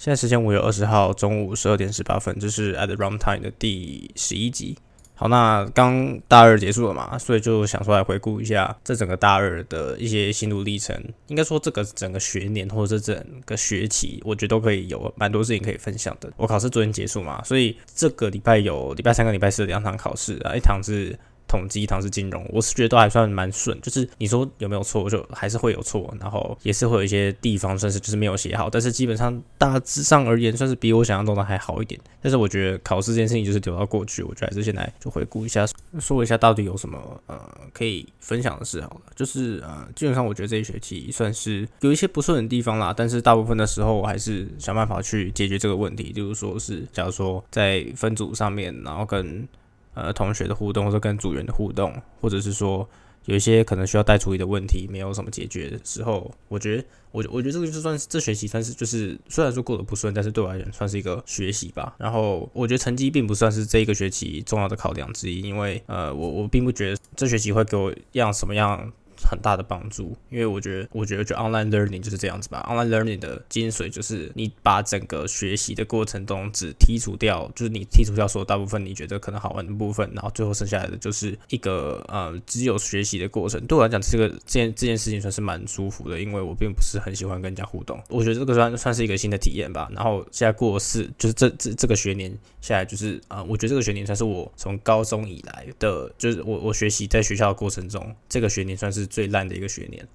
现在时间五月二十号中午十二点十八分，这是 At the Runtime 的第十一集。好，那刚大二结束了嘛，所以就想说来回顾一下这整个大二的一些心路历程。应该说这个整个学年或者这整个学期，我觉得都可以有蛮多事情可以分享的。我考试昨天结束嘛，所以这个礼拜有礼拜三跟礼拜四两场考试啊，一堂是。统计一堂是金融，我是觉得都还算蛮顺，就是你说有没有错，就还是会有错，然后也是会有一些地方算是就是没有写好，但是基本上大致上而言，算是比我想象中的还好一点。但是我觉得考试这件事情就是留到过去，我觉得还是现在就回顾一下，说一下到底有什么呃可以分享的事好了。就是呃基本上我觉得这一学期算是有一些不顺的地方啦，但是大部分的时候我还是想办法去解决这个问题，就是说是假如说在分组上面，然后跟呃，同学的互动，或者跟组员的互动，或者是说有一些可能需要带处理的问题，没有什么解决的时候，我觉得，我我觉得这个就算是这学期算是就是虽然说过得不顺，但是对我而言算是一个学习吧。然后我觉得成绩并不算是这一个学期重要的考量之一，因为呃，我我并不觉得这学期会给我样什么样。很大的帮助，因为我觉得，我觉得就 online learning 就是这样子吧。online learning 的精髓就是你把整个学习的过程中只剔除掉，就是你剔除掉所有大部分你觉得可能好玩的部分，然后最后剩下来的就是一个呃只有学习的过程。对我来讲，这个这件这件事情算是蛮舒服的，因为我并不是很喜欢跟人家互动。我觉得这个算算是一个新的体验吧。然后现在过四，就是这这这个学年下来，就是啊，我觉得这个学年算是我从高中以来的，就是我我学习在学校的过程中，这个学年算是。最烂的一个学年，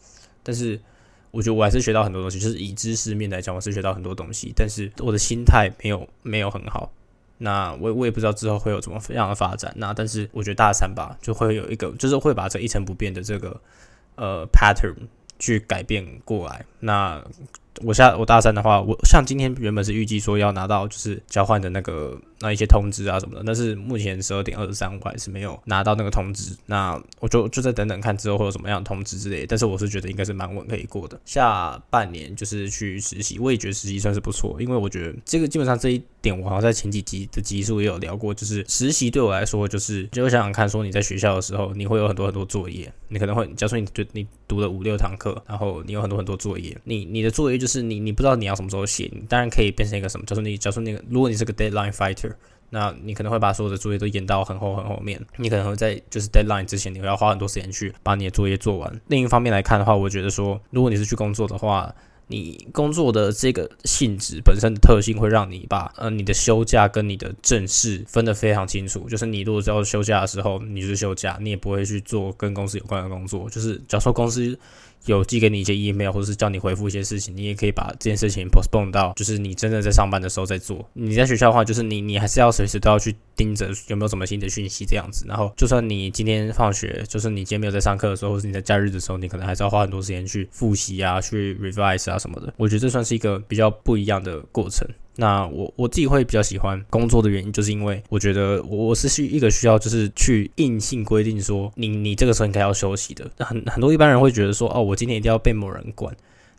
但是我觉得我还是学到很多东西。就是以知识面来讲，我是学到很多东西，但是我的心态没有没有很好。那我我也不知道之后会有怎么样的发展。那但是我觉得大三吧，就会有一个，就是会把这一成不变的这个呃 pattern 去改变过来。那我下我大三的话，我像今天原本是预计说要拿到就是交换的那个。那一些通知啊什么的，但是目前十二点二十三，我还是没有拿到那个通知。那我就就再等等看之后会有什么样的通知之类。但是我是觉得应该是蛮稳可以过的。下半年就是去实习，我也觉得实习算是不错，因为我觉得这个基本上这一点我好像在前几集的集数也有聊过，就是实习对我来说就是就想想看，说你在学校的时候你会有很多很多作业，你可能会假如说你读你读了五六堂课，然后你有很多很多作业，你你的作业就是你你不知道你要什么时候写，你当然可以变成一个什么，假如你假如说那个如果你是个 deadline fighter。那你可能会把所有的作业都延到很后很后面，你可能会在就是 deadline 之前，你会要花很多时间去把你的作业做完。另一方面来看的话，我觉得说，如果你是去工作的话，你工作的这个性质本身的特性会让你把呃你的休假跟你的正式分得非常清楚。就是你如果要休假的时候，你就是休假，你也不会去做跟公司有关的工作。就是假如说公司。有寄给你一些 email，或者是叫你回复一些事情，你也可以把这件事情 postpone 到，就是你真的在上班的时候再做。你在学校的话，就是你你还是要随时都要去盯着有没有什么新的讯息这样子。然后，就算你今天放学，就是你今天没有在上课的时候，或是你在假日的时候，你可能还是要花很多时间去复习啊，去 revise 啊什么的。我觉得这算是一个比较不一样的过程。那我我自己会比较喜欢工作的原因，就是因为我觉得我我是需一个需要就是去硬性规定说你你这个时候应该要休息的。很很多一般人会觉得说哦，我今天一定要被某人管，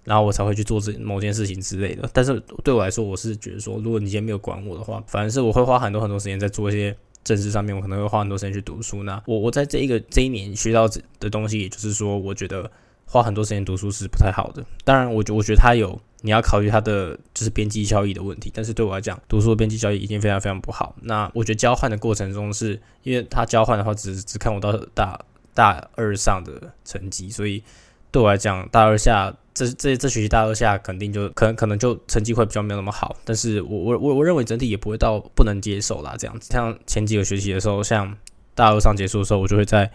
然后我才会去做这某件事情之类的。但是对我来说，我是觉得说，如果你今天没有管我的话，反而是我会花很多很多时间在做一些政治上面，我可能会花很多时间去读书。那我我在这一个这一年学到的东西，也就是说，我觉得花很多时间读书是不太好的。当然，我觉我觉得他有。你要考虑它的就是边际效益的问题，但是对我来讲，读书的边际效益已经非常非常不好。那我觉得交换的过程中，是因为他交换的话，只只看我到大大二上的成绩，所以对我来讲，大二下这这这学期大二下肯定就可能可能就成绩会比较没有那么好。但是我我我我认为整体也不会到不能接受啦，这样子。像前几个学期的时候，像大二上结束的时候，我就会在。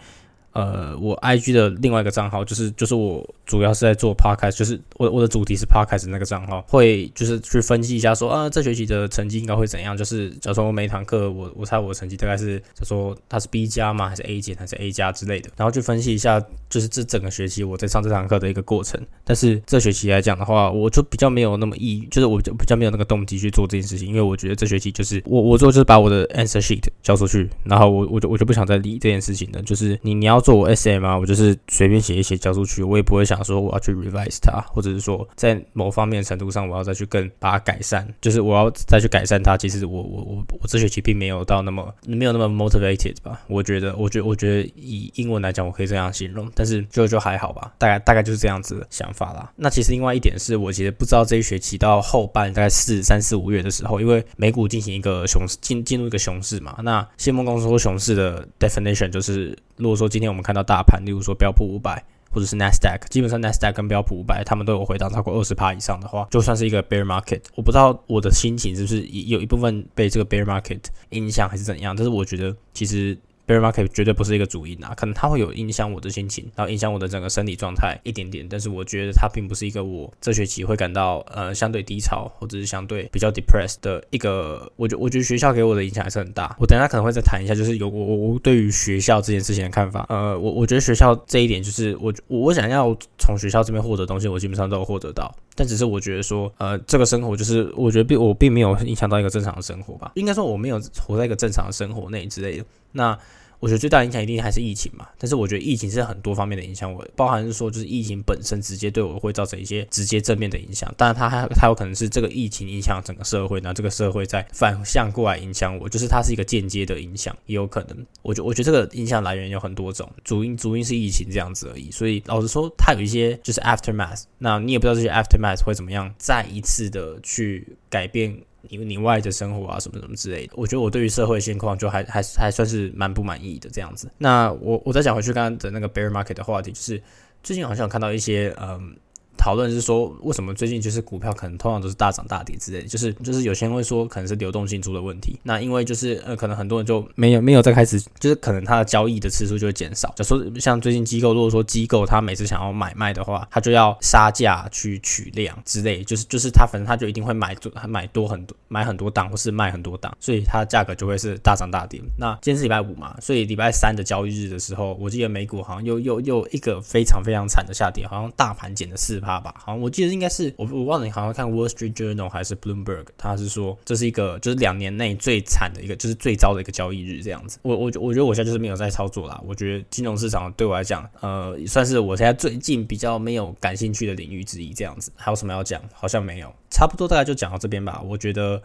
呃，我 I G 的另外一个账号就是就是我主要是在做 podcast，就是我我的主题是 podcast 那个账号，会就是去分析一下说啊，这学期的成绩应该会怎样？就是假如说我每堂课我我猜我的成绩大概是，假如说它是 B 加吗？还是 A 减？还是 A 加之类的？然后去分析一下，就是这整个学期我在上这堂课的一个过程。但是这学期来讲的话，我就比较没有那么意，就是我就比较没有那个动机去做这件事情，因为我觉得这学期就是我我做就是把我的 answer sheet 交出去，然后我我就我就不想再理这件事情了。就是你你要。做我 SM 啊，我就是随便写一写交出去，我也不会想说我要去 revise 它，或者是说在某方面程度上我要再去更把它改善，就是我要再去改善它。其实我我我我这学期并没有到那么没有那么 motivated 吧？我觉得，我觉得我觉得以英文来讲，我可以这样形容，但是就就还好吧，大概大概就是这样子想法啦。那其实另外一点是我其实不知道这一学期到后半大概四三四五月的时候，因为美股进行一个熊市进进入一个熊市嘛，那谢梦公司说熊市的 definition 就是，如果说今天我们看到大盘，例如说标普五百或者是 Nasdaq，基本上 Nasdaq 跟标普五百，他们都有回档超过二十趴以上的话，就算是一个 bear market。我不知道我的心情是不是有一部分被这个 bear market 影响还是怎样，但是我觉得其实。Bear market 绝对不是一个主因啊，可能它会有影响我的心情，然后影响我的整个身体状态一点点，但是我觉得它并不是一个我这学期会感到呃相对低潮或者是相对比较 depressed 的一个，我觉我觉得学校给我的影响还是很大。我等下可能会再谈一下，就是有我我对于学校这件事情的看法。呃，我我觉得学校这一点就是我我想要从学校这边获得东西，我基本上都有获得到，但只是我觉得说呃这个生活就是我觉得并我并没有影响到一个正常的生活吧，应该说我没有活在一个正常的生活内之类的。那我觉得最大的影响一定还是疫情嘛，但是我觉得疫情是很多方面的影响我，包含是说就是疫情本身直接对我会造成一些直接正面的影响，当然它还它有可能是这个疫情影响整个社会，那这个社会再反向过来影响我，就是它是一个间接的影响，也有可能。我觉我觉得这个影响来源有很多种，主因主因是疫情这样子而已，所以老实说，它有一些就是 aftermath，那你也不知道这些 aftermath 会怎么样再一次的去改变。你你外的生活啊，什么什么之类的，我觉得我对于社会现况就还还还算是蛮不满意的这样子。那我我再讲回去刚刚的那个 bear market 的话题，就是最近好像看到一些嗯。讨论是说，为什么最近就是股票可能通常都是大涨大跌之类，就是就是有些人会说可能是流动性出了问题。那因为就是呃，可能很多人就没有没有再开始，就是可能他的交易的次数就会减少。就说像最近机构，如果说机构他每次想要买卖的话，他就要杀价去取量之类，就是就是他反正他就一定会买多买多很多买很多档或是卖很多档，所以它的价格就会是大涨大跌。那今天是礼拜五嘛，所以礼拜三的交易日的时候，我记得美股好像又又又一个非常非常惨的下跌，好像大盘减了四趴。吧，好像，我记得应该是我我忘了，你好像看 Wall Street Journal 还是 Bloomberg，他是说这是一个就是两年内最惨的一个，就是最糟的一个交易日这样子。我我我觉得我现在就是没有在操作啦。我觉得金融市场对我来讲，呃，算是我现在最近比较没有感兴趣的领域之一这样子。还有什么要讲？好像没有，差不多大概就讲到这边吧。我觉得，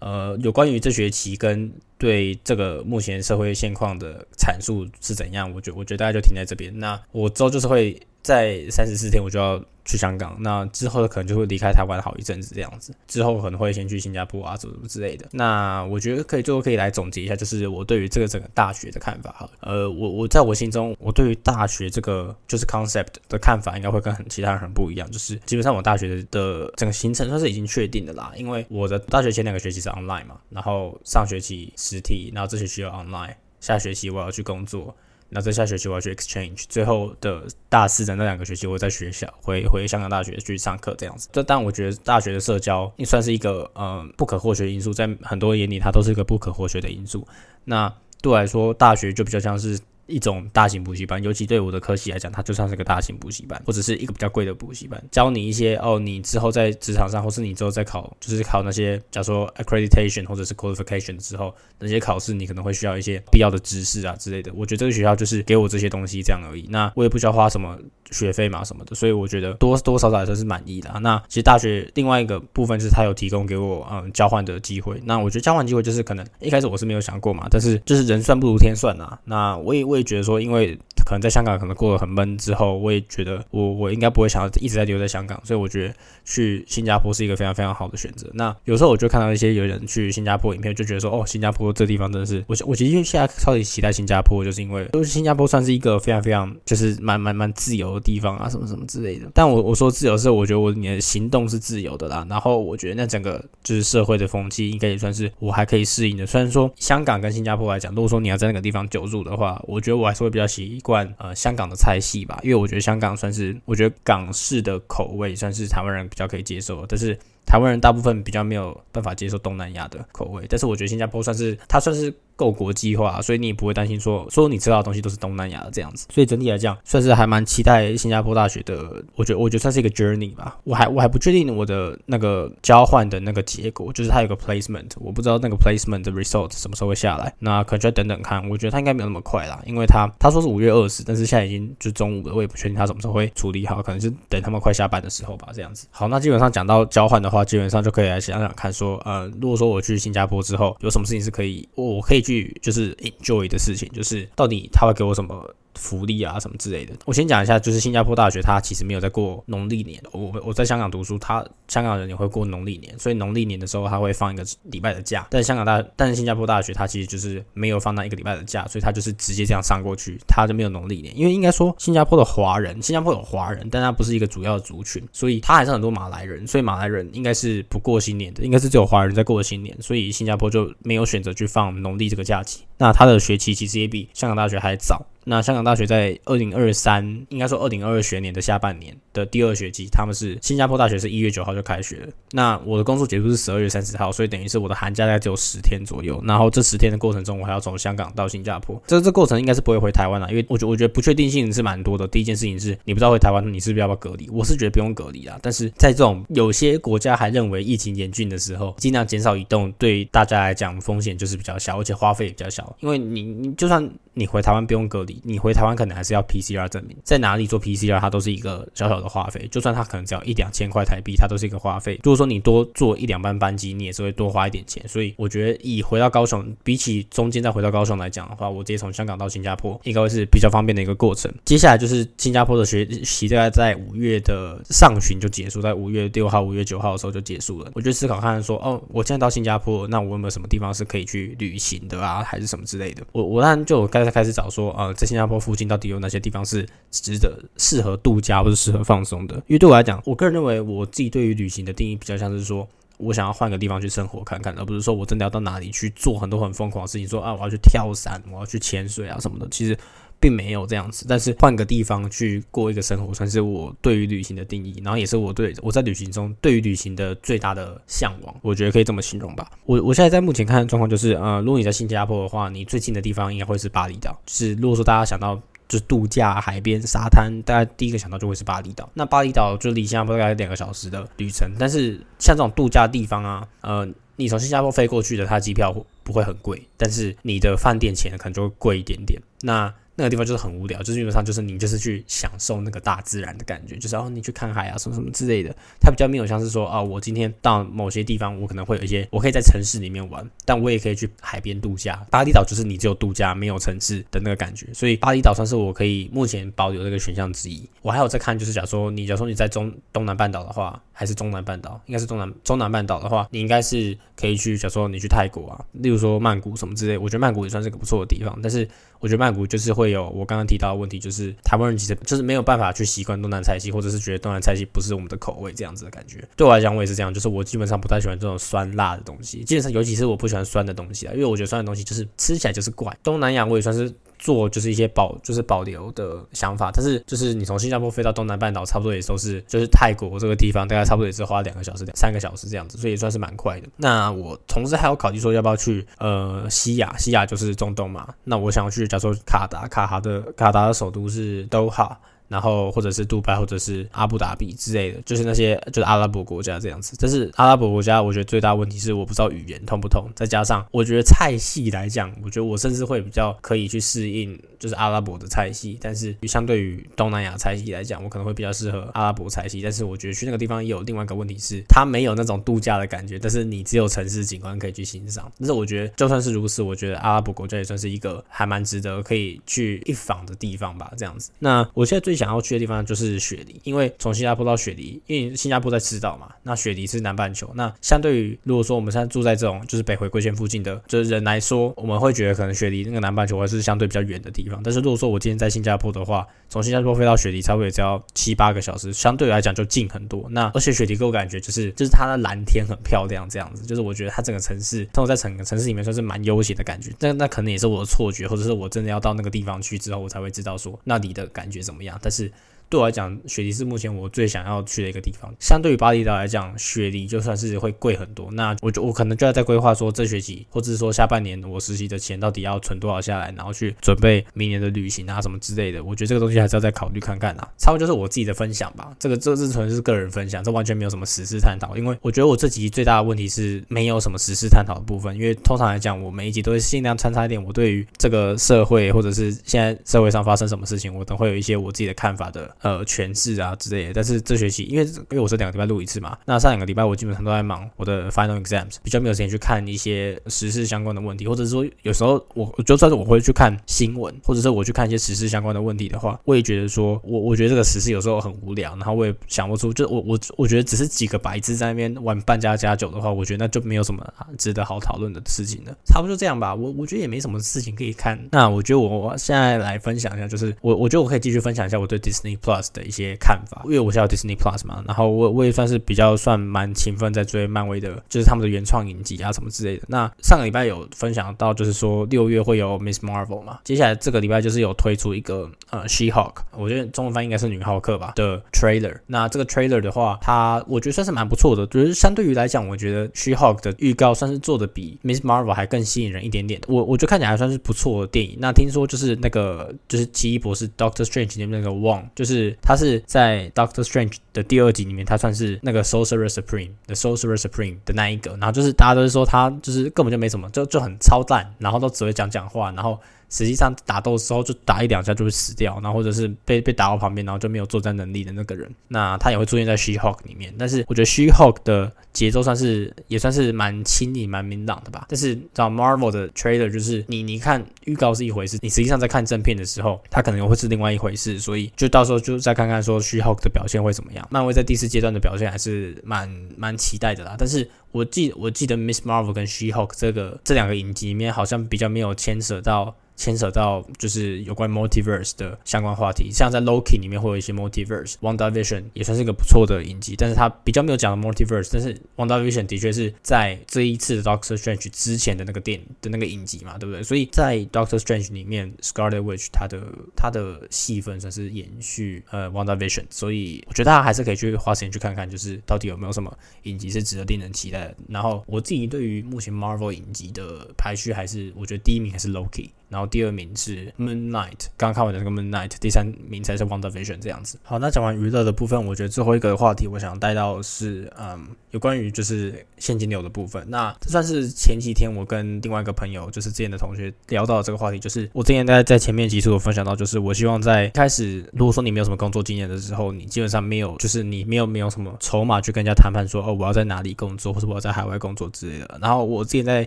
呃，有关于这学期跟对这个目前社会现况的阐述是怎样，我觉我觉得大家就停在这边。那我之后就是会在三十四天，我就要。去香港，那之后的可能就会离开台湾好一阵子这样子，之后可能会先去新加坡啊，什么之类的。那我觉得可以最后可以来总结一下，就是我对于这个整个大学的看法哈。呃，我我在我心中，我对于大学这个就是 concept 的看法，应该会跟很其他人很不一样。就是基本上我大学的整个行程算是已经确定的啦，因为我的大学前两个学期是 online 嘛，然后上学期实体，然后这学期又 online，下学期我要去工作。那在下学期我要去 exchange，最后的大四的那两个学期我在学校回回香港大学去上课这样子。这但我觉得大学的社交也算是一个呃不可或缺的因素，在很多眼里它都是一个不可或缺的因素。那对我来说，大学就比较像是。一种大型补习班，尤其对我的科系来讲，它就算是个大型补习班，或者是一个比较贵的补习班，教你一些哦，你之后在职场上，或是你之后在考，就是考那些，假如说 accreditation 或者是 qualification 之后，那些考试你可能会需要一些必要的知识啊之类的。我觉得这个学校就是给我这些东西这样而已，那我也不需要花什么学费嘛什么的，所以我觉得多多少少来说是满意的。那其实大学另外一个部分是他有提供给我嗯交换的机会，那我觉得交换机会就是可能一开始我是没有想过嘛，但是就是人算不如天算啊，那我也我会觉得说因为。可能在香港可能过得很闷，之后我也觉得我我应该不会想要一直在留在香港，所以我觉得去新加坡是一个非常非常好的选择。那有时候我就看到一些有人去新加坡影片，就觉得说哦，新加坡这地方真的是我我其实现在超级期待新加坡，就是因为就是新加坡算是一个非常非常就是蛮蛮蛮自由的地方啊，什么什么之类的。但我我说自由是我觉得我你的行动是自由的啦，然后我觉得那整个就是社会的风气应该也算是我还可以适应的。虽然说香港跟新加坡来讲，如果说你要在那个地方久住的话，我觉得我还是会比较习惯。呃，香港的菜系吧，因为我觉得香港算是，我觉得港式的口味算是台湾人比较可以接受，但是台湾人大部分比较没有办法接受东南亚的口味。但是我觉得新加坡算是，它算是够国际化，所以你也不会担心说说你知道的东西都是东南亚的这样子。所以整体来讲，算是还蛮期待新加坡大学的。我觉得我觉得算是一个 journey 吧。我还我还不确定我的那个交换的那个结果，就是它有个 placement，我不知道那个 placement 的 result 什么时候会下来。那可能就要等等看。我觉得他应该没有那么快啦，因为他他说是五月二十，但是现在已经就中午了，我也不确定他什么时候会处理好，可能是等他们快下班的时候吧，这样子。好，那基本上讲到交换的话，基本上就可以来想想看，说呃，如果说我去新加坡之后，有什么事情是可以我可以去就是 enjoy 的事情，就是到底他会给我什么？福利啊什么之类的，我先讲一下，就是新加坡大学它其实没有在过农历年。我我在香港读书，他香港人也会过农历年，所以农历年的时候他会放一个礼拜的假。但香港大，但是新加坡大学它其实就是没有放那一个礼拜的假，所以他就是直接这样上过去，他就没有农历年。因为应该说新加坡的华人，新加坡有华人，但他不是一个主要的族群，所以他还是很多马来人，所以马来人应该是不过新年的，应该是只有华人在过新年，所以新加坡就没有选择去放农历这个假期。那他的学期其实也比香港大学还早。那香港大学在二零二三，应该说二零二二学年的下半年的第二学期，他们是新加坡大学是一月九号就开学了。那我的工作结束是十二月三十号，所以等于是我的寒假大概只有十天左右。然后这十天的过程中，我还要从香港到新加坡，这这过程应该是不会回台湾了，因为我觉我觉得不确定性是蛮多的。第一件事情是你不知道回台湾，你是不是要不要隔离？我是觉得不用隔离啦，但是在这种有些国家还认为疫情严峻的时候，尽量减少移动，对大家来讲风险就是比较小，而且花费也比较小。因为你你就算你回台湾不用隔离，你回台湾可能还是要 PCR 证明，在哪里做 PCR，它都是一个小小的花费。就算它可能只要一两千块台币，它都是一个花费。如果说你多坐一两班班机，你也是会多花一点钱。所以我觉得以回到高雄，比起中间再回到高雄来讲的话，我直接从香港到新加坡应该会是比较方便的一个过程。接下来就是新加坡的学习，大概在五月的上旬就结束，在五月六号、五月九号的时候就结束了。我就思考看说，哦，我现在到新加坡，那我有没有什么地方是可以去旅行的啊，还是什么之类的？我我当然就开始开始找说，呃，在新加坡附近到底有哪些地方是。值得适合度假或者适合放松的，因为对我来讲，我个人认为我自己对于旅行的定义比较像是说，我想要换个地方去生活看看，而不是说我真的要到哪里去做很多很疯狂的事情，说啊我要去跳伞，我要去潜水啊什么的，其实并没有这样子。但是换个地方去过一个生活，算是我对于旅行的定义，然后也是我对我在旅行中对于旅行的最大的向往，我觉得可以这么形容吧。我我现在在目前看的状况就是，呃，如果你在新加坡的话，你最近的地方应该会是巴厘岛。是如果说大家想到。就是度假、海边、沙滩，大家第一个想到就会是巴厘岛。那巴厘岛就离新加坡大概两个小时的旅程，但是像这种度假地方啊，呃，你从新加坡飞过去的，它机票不会很贵，但是你的饭店钱可能就会贵一点点。那那个地方就是很无聊，就是基本上就是你就是去享受那个大自然的感觉，就是哦你去看海啊什么什么之类的，它比较没有像是说哦我今天到某些地方，我可能会有一些我可以在城市里面玩，但我也可以去海边度假。巴厘岛就是你只有度假没有城市的那个感觉，所以巴厘岛算是我可以目前保留这个选项之一。我还有在看，就是假如说你假如说你在中东南半岛的话，还是中南半岛，应该是中南中南半岛的话，你应该是可以去，假如说你去泰国啊，例如说曼谷什么之类，我觉得曼谷也算是个不错的地方，但是。我觉得曼谷就是会有我刚刚提到的问题，就是台湾人其实就是没有办法去习惯东南菜系，或者是觉得东南菜系不是我们的口味这样子的感觉。对我来讲，我也是这样，就是我基本上不太喜欢这种酸辣的东西，基本上尤其是我不喜欢酸的东西啊，因为我觉得酸的东西就是吃起来就是怪。东南亚我也算是。做就是一些保就是保留的想法，但是就是你从新加坡飞到东南半岛，差不多也都是就是泰国这个地方，大概差不多也是花两个小时、三个小时这样子，所以也算是蛮快的。那我同时还有考虑说要不要去呃西亚，西亚就是中东嘛。那我想要去，假如说卡达，卡哈的卡达的首都是都哈。然后或者是杜拜，或者是阿布达比之类的，就是那些就是阿拉伯国家这样子。但是阿拉伯国家，我觉得最大问题是我不知道语言通不通，再加上我觉得菜系来讲，我觉得我甚至会比较可以去适应，就是阿拉伯的菜系。但是相对于东南亚菜系来讲，我可能会比较适合阿拉伯菜系。但是我觉得去那个地方也有另外一个问题是，它没有那种度假的感觉，但是你只有城市景观可以去欣赏。但是我觉得就算是如此，我觉得阿拉伯国家也算是一个还蛮值得可以去一访的地方吧。这样子，那我现在最想要去的地方就是。雪梨，因为从新加坡到雪梨，因为新加坡在赤道嘛，那雪梨是南半球。那相对于如果说我们现在住在这种就是北回归线附近的，就是人来说，我们会觉得可能雪梨那个南半球还是相对比较远的地方。但是如果说我今天在新加坡的话，从新加坡飞到雪梨差不多也只要七八个小时，相对来讲就近很多。那而且雪梨给我感觉就是就是它的蓝天很漂亮，这样子，就是我觉得它整个城市，通过在整个城市里面算是蛮悠闲的感觉。那那可能也是我的错觉，或者是我真的要到那个地方去之后，我才会知道说那里的感觉怎么样。但是对我来讲，雪梨是目前我最想要去的一个地方。相对于巴厘岛来讲，雪梨就算是会贵很多。那我就我可能就要在规划说，这学期或者是说下半年我实习的钱到底要存多少下来，然后去准备明年的旅行啊什么之类的。我觉得这个东西还是要再考虑看看啊。差不多就是我自己的分享吧。这个这是纯是个人分享，这完全没有什么实事探讨。因为我觉得我这集最大的问题是没有什么实事探讨的部分。因为通常来讲，我每一集都会尽量穿插一点我对于这个社会或者是现在社会上发生什么事情，我都会有一些我自己的看法的呃诠释啊之类的。但是这学期因为因为我是两个礼拜录一次嘛，那上两个礼拜我基本上都在忙我的 final exams，比较没有时间去看一些时事相关的问题，或者说有时候我就算是我会去看新闻，或者是我去看一些时事相关的问题的话，我也觉得说我我觉得这个时事有时候很无聊，然后我也想不出，就我我我觉得只是几个白字在那边玩半加加九的话，我觉得那就没有什么值得好讨论的事情了。差不多就这样吧，我我觉得也没什么事情可以看。那我觉得我现在来分享一下，就是我我觉得我可以继续分享一下我对 Disney Plus 的一些看法，因为我是要 Disney Plus 嘛，然后我我也算是比较算蛮勤奋在追漫威的，就是他们的原创影集啊什么之类的。那上个礼拜有分享到，就是说六月会有 Miss Marvel 嘛，接下来这个礼拜就是有推出一个呃 She Hulk，我觉得中文翻译应该是女浩克吧的 trailer。那这个 trailer 的话，它我觉得算是蛮不错的，就是相对于来讲，我觉得 She Hulk 的预告算是做的比 Miss Marvel 还更吸引人一点点。我我觉得看起来还算是不错的电影。那听说就是那个就是奇异博士 Doctor Strange 里面那个 Wong，就是他是在 Doctor Strange 的第二集里面，他算是那个 Sorcerer Supreme 的 Sorcerer Supreme 的那一个。然后就是大家都是说他就是根本就没什么，就就很超赞，然后都只会讲讲话，然后。实际上打斗的时候就打一两下就会死掉，然后或者是被被打到旁边，然后就没有作战能力的那个人，那他也会出现在 She Hulk 里面。但是我觉得 She Hulk 的节奏算是也算是蛮轻盈、蛮明朗的吧。但是找 Marvel 的 trailer 就是你你看预告是一回事，你实际上在看正片的时候，它可能会是另外一回事。所以就到时候就再看看说 She Hulk 的表现会怎么样。漫威在第四阶段的表现还是蛮蛮期待的啦。但是我记我记得 Miss Marvel 跟 She Hulk 这个这两个影集里面好像比较没有牵扯到。牵扯到就是有关 multiverse 的相关话题，像在 Loki 里面会有一些 multiverse，Wanda Vision 也算是一个不错的影集，但是它比较没有讲 multiverse，但是 Wanda Vision 的确是在这一次的 Doctor Strange 之前的那个电的那个影集嘛，对不对？所以在 Doctor Strange 里面，Scarlet Witch 它的它的戏份算是延续呃 Wanda Vision，所以我觉得大家还是可以去花时间去看看，就是到底有没有什么影集是值得令人期待的。然后我自己对于目前 Marvel 影集的排序，还是我觉得第一名还是 Loki。然后第二名是 Moonlight，刚刚看完的那个 Moonlight，第三名才是 Wonder Vision 这样子。好，那讲完娱乐的部分，我觉得最后一个话题我想带到是，嗯，有关于就是现金流的部分。那这算是前几天我跟另外一个朋友，就是之前的同学聊到这个话题，就是我之前在在前面几次有分享到，就是我希望在开始，如果说你没有什么工作经验的时候，你基本上没有，就是你没有没有什么筹码去跟人家谈判说，哦，我要在哪里工作，或者我要在海外工作之类的。然后我之前在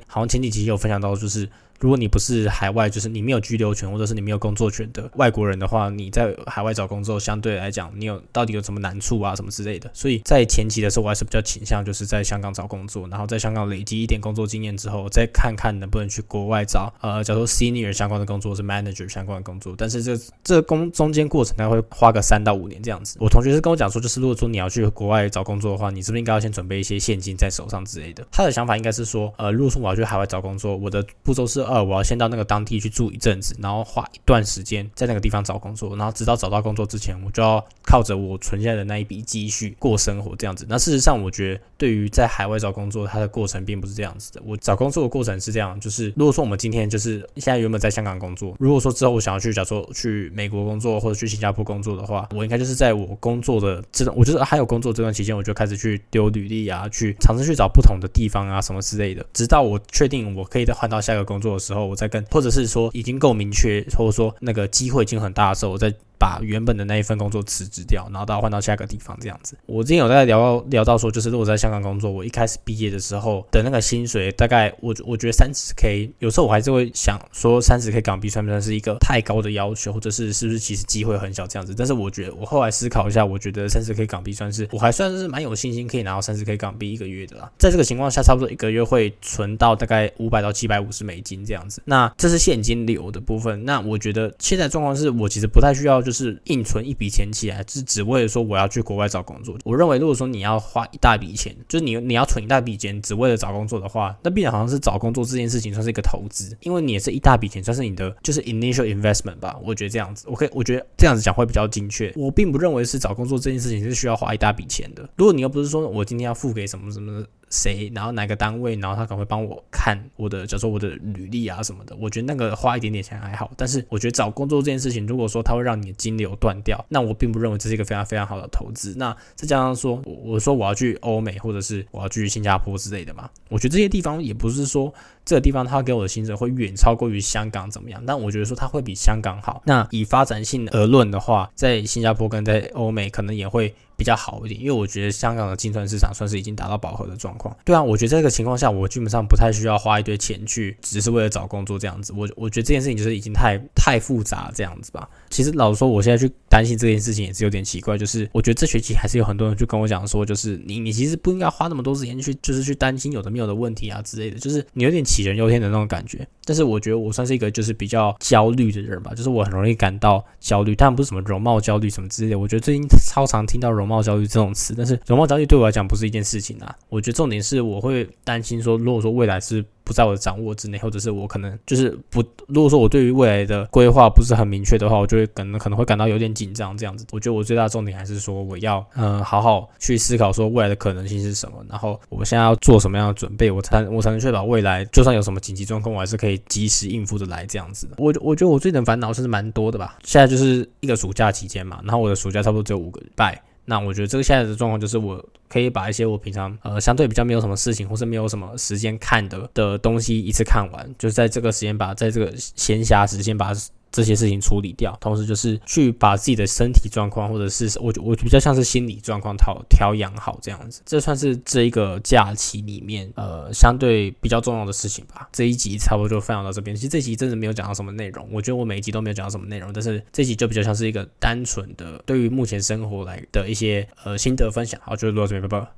好像前几期有分享到，就是。如果你不是海外，就是你没有居留权，或者是你没有工作权的外国人的话，你在海外找工作相对来讲，你有到底有什么难处啊，什么之类的。所以在前期的时候，我还是比较倾向就是在香港找工作，然后在香港累积一点工作经验之后，再看看能不能去国外找呃，假如 senior 相关的工作，是 manager 相关的工作。但是这这工中间过程大概会花个三到五年这样子。我同学是跟我讲说，就是如果说你要去国外找工作的话，你是不是应该要先准备一些现金在手上之类的？他的想法应该是说，呃，如果说我要去海外找工作，我的步骤是二，我要先到那个。当地去住一阵子，然后花一段时间在那个地方找工作，然后直到找到工作之前，我就要靠着我存下的那一笔积蓄过生活这样子。那事实上，我觉得对于在海外找工作，它的过程并不是这样子的。我找工作的过程是这样，就是如果说我们今天就是现在原本在香港工作，如果说之后我想要去，假如说去美国工作或者去新加坡工作的话，我应该就是在我工作的这段，我就是还有工作这段期间，我就开始去丢履历啊，去尝试去找不同的地方啊什么之类的，直到我确定我可以再换到下一个工作时候，我再跟。或者是说已经够明确，或者说那个机会已经很大的时候，我再。把原本的那一份工作辞职掉，然后到换到下一个地方这样子。我之前有在聊到聊到说，就是如果在香港工作，我一开始毕业的时候的那个薪水，大概我我觉得三十 K，有时候我还是会想说三十 K 港币算不算是一个太高的要求，或者是是不是其实机会很小这样子。但是我觉得我后来思考一下，我觉得三十 K 港币算是我还算是蛮有信心可以拿到三十 K 港币一个月的啦。在这个情况下，差不多一个月会存到大概五百到七百五十美金这样子。那这是现金流的部分。那我觉得现在状况是我其实不太需要就。就是硬存一笔钱起来，是只为了说我要去国外找工作。我认为，如果说你要花一大笔钱，就是你你要存一大笔钱，只为了找工作的话，那必然好像是找工作这件事情算是一个投资，因为你也是一大笔钱，算是你的就是 initial investment 吧。我觉得这样子，我可以，我觉得这样子讲会比较精确。我并不认为是找工作这件事情是需要花一大笔钱的。如果你又不是说我今天要付给什么什么。谁，然后哪个单位，然后他可能会帮我看我的，假如说我的履历啊什么的，我觉得那个花一点点钱还好。但是我觉得找工作这件事情，如果说它会让你的金流断掉，那我并不认为这是一个非常非常好的投资。那再加上说，我我说我要去欧美，或者是我要去新加坡之类的嘛，我觉得这些地方也不是说这个地方他给我的薪水会远超过于香港怎么样，但我觉得说它会比香港好。那以发展性而论的话，在新加坡跟在欧美可能也会。比较好一点，因为我觉得香港的金砖市场算是已经达到饱和的状况。对啊，我觉得这个情况下，我基本上不太需要花一堆钱去，只是为了找工作这样子。我我觉得这件事情就是已经太太复杂这样子吧。其实老实说，我现在去担心这件事情也是有点奇怪。就是我觉得这学期还是有很多人就跟我讲说，就是你你其实不应该花那么多时间去，就是去担心有的没有的问题啊之类的，就是你有点杞人忧天的那种感觉。但是我觉得我算是一个就是比较焦虑的人吧，就是我很容易感到焦虑，但不是什么容貌焦虑什么之类的。我觉得最近超常听到容貌焦虑这种词，但是容貌焦虑对我来讲不是一件事情啊。我觉得重点是我会担心说，如果说未来是。不在我的掌握之内，或者是我可能就是不，如果说我对于未来的规划不是很明确的话，我就会可能可能会感到有点紧张这样子。我觉得我最大的重点还是说，我要嗯好好去思考说未来的可能性是什么，然后我们现在要做什么样的准备，我才我才能确保未来就算有什么紧急状况，我还是可以及时应付的来这样子的。我我觉得我最近烦恼是蛮多的吧。现在就是一个暑假期间嘛，然后我的暑假差不多只有五个礼拜。那我觉得这个现在的状况就是，我可以把一些我平常呃相对比较没有什么事情，或是没有什么时间看的的东西一次看完，就是在这个时间把在这个闲暇时间把。这些事情处理掉，同时就是去把自己的身体状况，或者是我我比较像是心理状况调调养好这样子，这算是这一个假期里面呃相对比较重要的事情吧。这一集差不多就分享到这边。其实这集真的没有讲到什么内容，我觉得我每一集都没有讲到什么内容，但是这集就比较像是一个单纯的对于目前生活来的一些呃心得分享。好，就录到这边，拜拜。